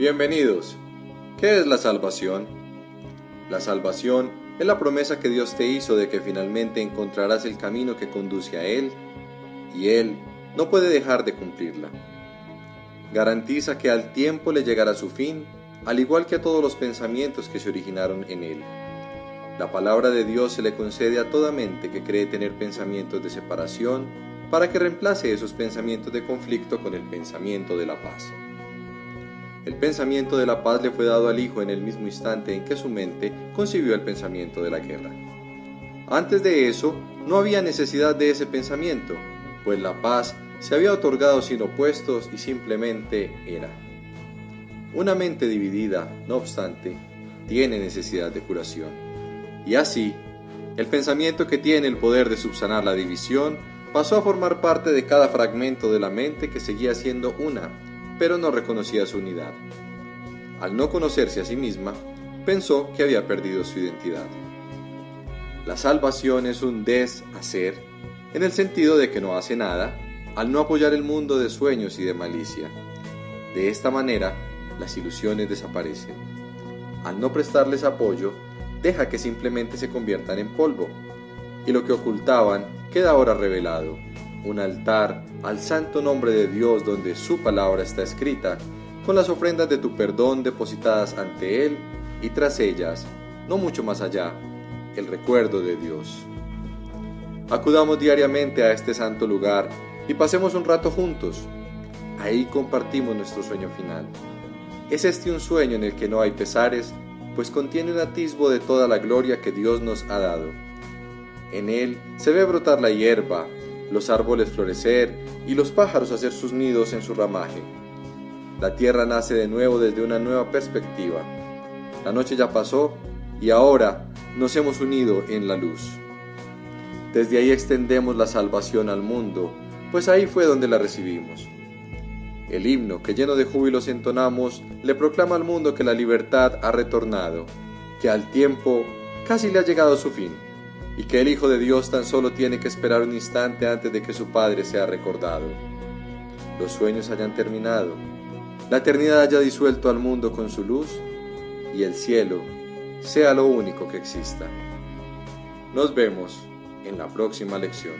Bienvenidos. ¿Qué es la salvación? La salvación es la promesa que Dios te hizo de que finalmente encontrarás el camino que conduce a Él y Él no puede dejar de cumplirla. Garantiza que al tiempo le llegará su fin, al igual que a todos los pensamientos que se originaron en Él. La palabra de Dios se le concede a toda mente que cree tener pensamientos de separación para que reemplace esos pensamientos de conflicto con el pensamiento de la paz. El pensamiento de la paz le fue dado al Hijo en el mismo instante en que su mente concibió el pensamiento de la guerra. Antes de eso, no había necesidad de ese pensamiento, pues la paz se había otorgado sin opuestos y simplemente era. Una mente dividida, no obstante, tiene necesidad de curación. Y así, el pensamiento que tiene el poder de subsanar la división pasó a formar parte de cada fragmento de la mente que seguía siendo una pero no reconocía su unidad. Al no conocerse a sí misma, pensó que había perdido su identidad. La salvación es un deshacer, en el sentido de que no hace nada, al no apoyar el mundo de sueños y de malicia. De esta manera, las ilusiones desaparecen. Al no prestarles apoyo, deja que simplemente se conviertan en polvo, y lo que ocultaban queda ahora revelado, un altar al santo nombre de Dios donde su palabra está escrita, con las ofrendas de tu perdón depositadas ante Él y tras ellas, no mucho más allá, el recuerdo de Dios. Acudamos diariamente a este santo lugar y pasemos un rato juntos. Ahí compartimos nuestro sueño final. Es este un sueño en el que no hay pesares, pues contiene un atisbo de toda la gloria que Dios nos ha dado. En él se ve brotar la hierba, los árboles florecer y los pájaros hacer sus nidos en su ramaje. La tierra nace de nuevo desde una nueva perspectiva. La noche ya pasó y ahora nos hemos unido en la luz. Desde ahí extendemos la salvación al mundo, pues ahí fue donde la recibimos. El himno que lleno de júbilos entonamos le proclama al mundo que la libertad ha retornado, que al tiempo casi le ha llegado su fin y que el Hijo de Dios tan solo tiene que esperar un instante antes de que su Padre sea recordado. Los sueños hayan terminado, la eternidad haya disuelto al mundo con su luz y el cielo sea lo único que exista. Nos vemos en la próxima lección.